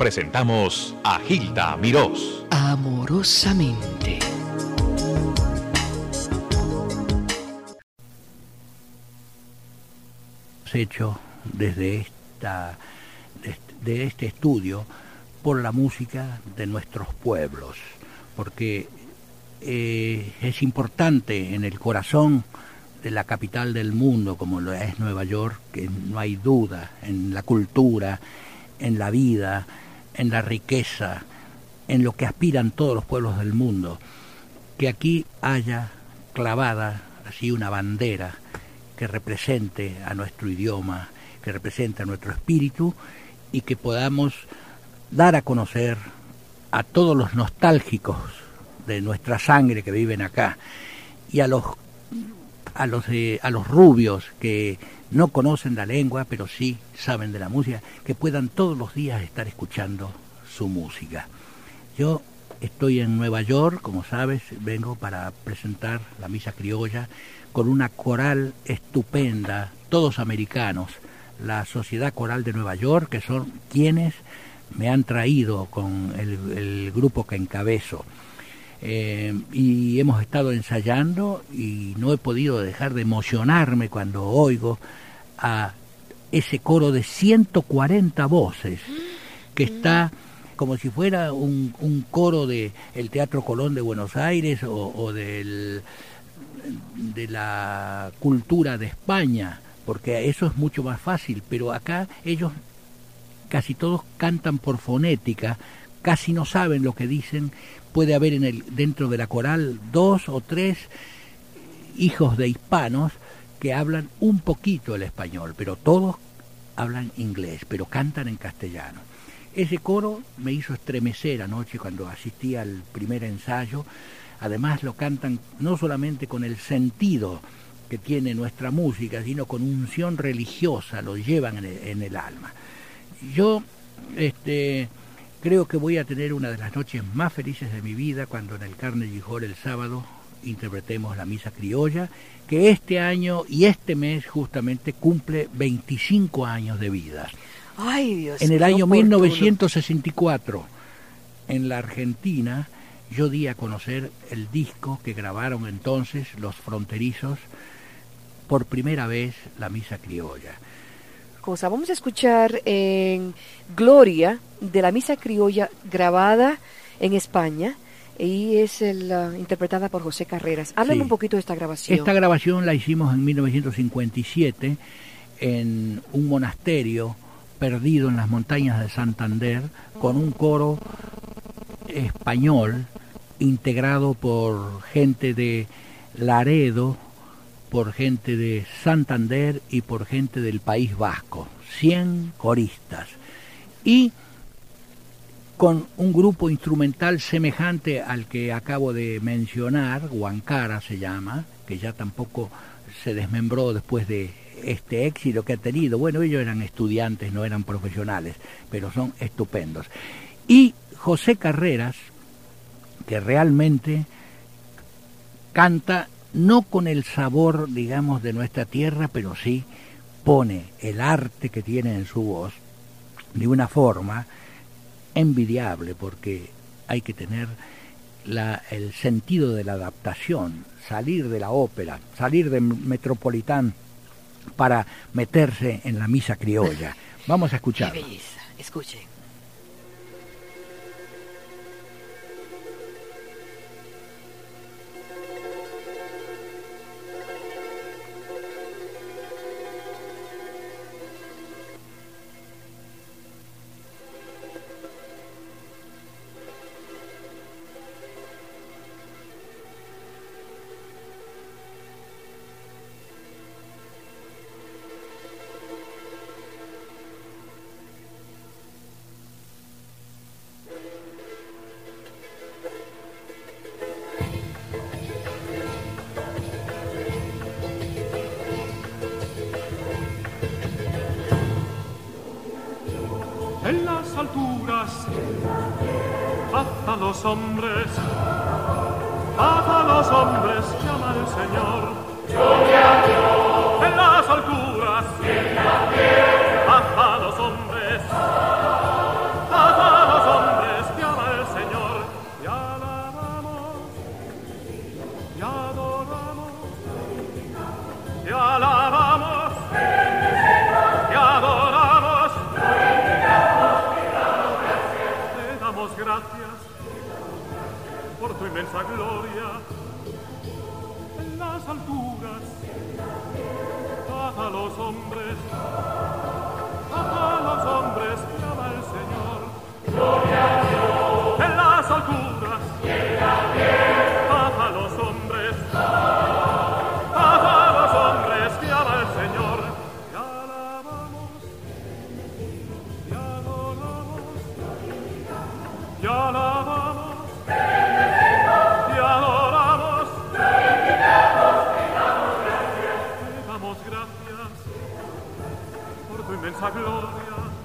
presentamos a Gilda Mirós. Amorosamente. hecho desde esta de este estudio por la música de nuestros pueblos, porque eh, es importante en el corazón de la capital del mundo como lo es Nueva York, que no hay duda en la cultura, en la vida, en la riqueza, en lo que aspiran todos los pueblos del mundo, que aquí haya clavada así una bandera que represente a nuestro idioma, que represente a nuestro espíritu y que podamos dar a conocer a todos los nostálgicos de nuestra sangre que viven acá y a los a los a los rubios que no conocen la lengua pero sí saben de la música que puedan todos los días estar escuchando su música. Yo estoy en Nueva York, como sabes, vengo para presentar la misa criolla con una coral estupenda, todos americanos, la Sociedad Coral de Nueva York, que son quienes me han traído con el, grupo que encabezo. Eh, y hemos estado ensayando y no he podido dejar de emocionarme cuando oigo a ese coro de 140 voces que está como si fuera un, un coro de el Teatro Colón de Buenos Aires o, o del, de la cultura de España porque eso es mucho más fácil, pero acá ellos casi todos cantan por fonética, casi no saben lo que dicen, puede haber en el dentro de la coral dos o tres hijos de hispanos que hablan un poquito el español, pero todos hablan inglés, pero cantan en castellano. Ese coro me hizo estremecer anoche cuando asistí al primer ensayo. Además lo cantan no solamente con el sentido que tiene nuestra música, sino con unción religiosa, lo llevan en el, alma. Yo este, creo que voy a tener una de las noches más felices de mi vida cuando en el Carnegie Hall el sábado interpretemos la misa criolla, que este año y este mes justamente cumple 25 años de vida. Ay, Dios, en el año 1964, en la Argentina, yo di a conocer el disco que grabaron entonces los fronterizos por primera vez la misa criolla. Cosa, vamos a escuchar en Gloria de la misa criolla grabada en España y es interpretada por José Carreras. Háblame un poquito de esta grabación. Esta grabación la hicimos en 1957 en un monasterio perdido en las montañas de Santander con un coro español integrado por gente de Laredo, por gente de Santander y por gente del País Vasco, 100 coristas. Y con un grupo instrumental semejante al que acabo de mencionar, Huancara se llama, que ya tampoco se desmembró después de este éxito que ha tenido. Bueno, ellos eran estudiantes, no eran profesionales, pero son estupendos. Y José Carreras, que realmente canta no con el sabor, digamos, de nuestra tierra, pero sí pone el arte que tiene en su voz de una forma envidiable, porque hay que tener la, el sentido de la adaptación, salir de la ópera, salir de Metropolitán para meterse en la misa criolla. Vamos a escuchar. Escuchen. Los hombres, paz a los hombres, llama el Señor. esa gloria en las alturas, paz a los hombres. men sa gloria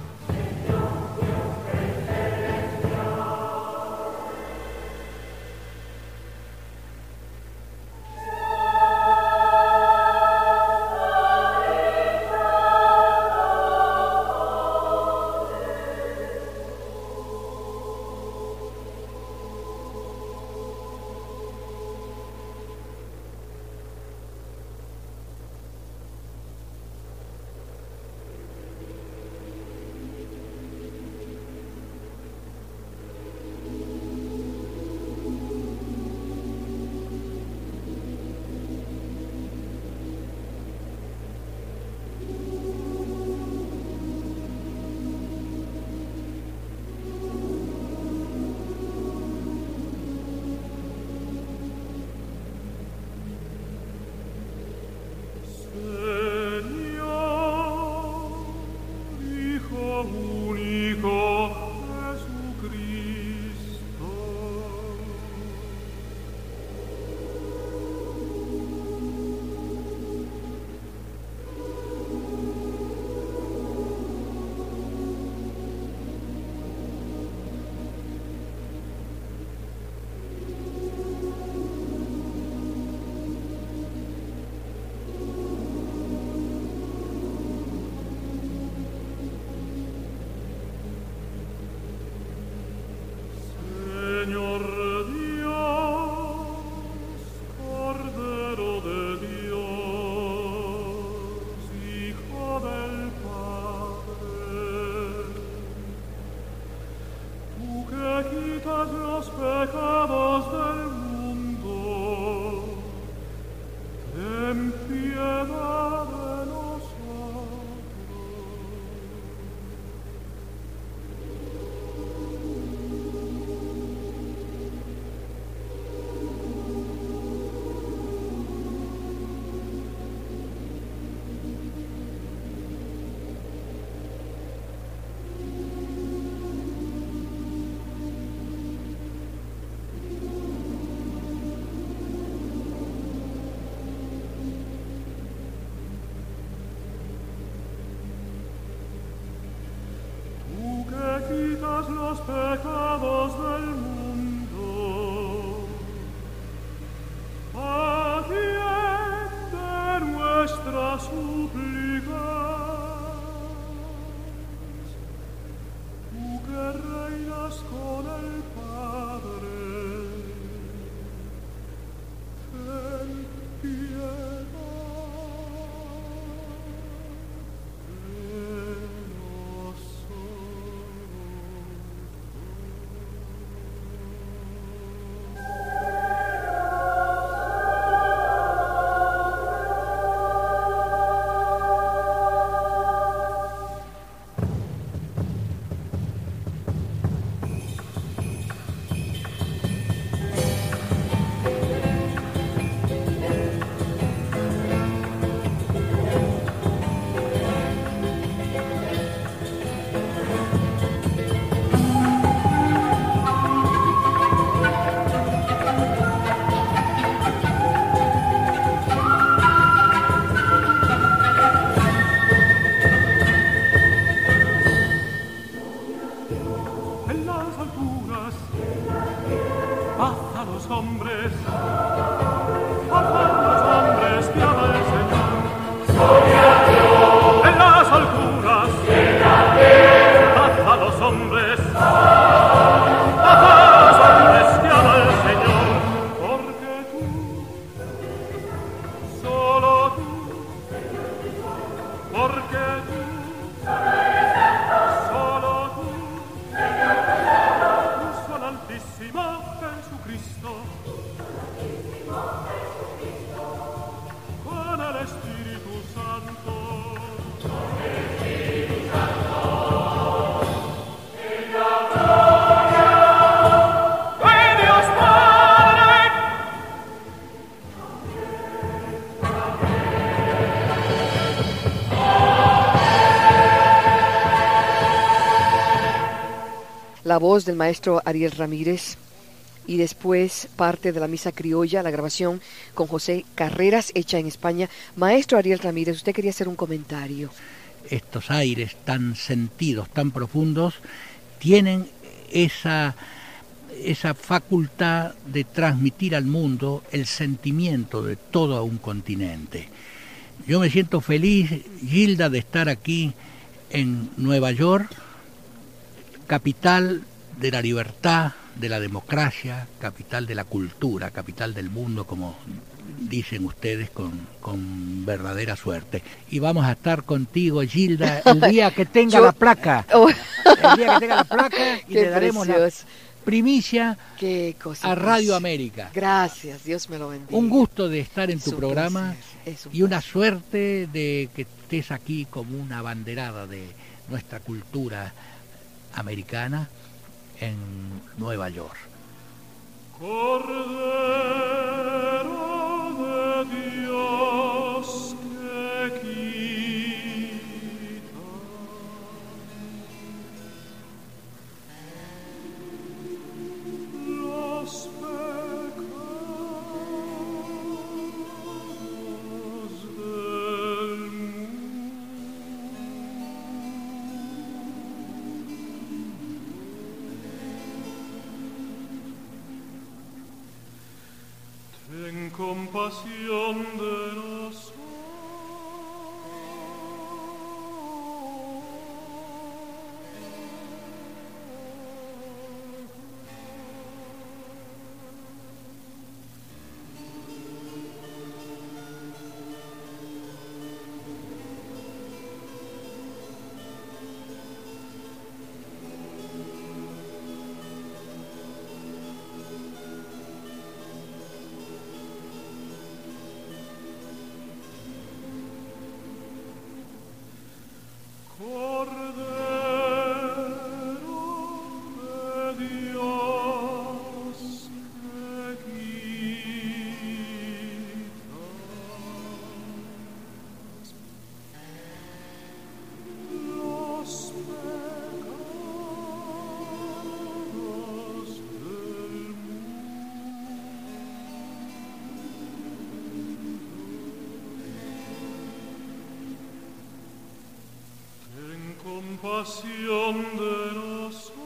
la voz del maestro Ariel Ramírez y después parte de la misa criolla, la grabación con José Carreras, hecha en España. Maestro Ariel Ramírez, usted quería hacer un comentario. Estos aires tan sentidos, tan profundos, tienen esa, esa facultad de transmitir al mundo el sentimiento de todo un continente. Yo me siento feliz, Gilda, de estar aquí en Nueva York, capital de la libertad, de la democracia, capital de la cultura, capital del mundo, como dicen ustedes con, con verdadera suerte. Y vamos a estar contigo, Gilda, el día que tenga la placa. Oh. El día que tenga la placa y Qué le daremos la primicia Qué cosa a. Radio América. Gracias, Dios me lo bendiga. Un gusto de estar en Es tu un programa placer, es un y una suerte de que estés aquí como una banderada de nuestra cultura americana en Nueva York. Compasión de nosotros. Compasión de nosotros.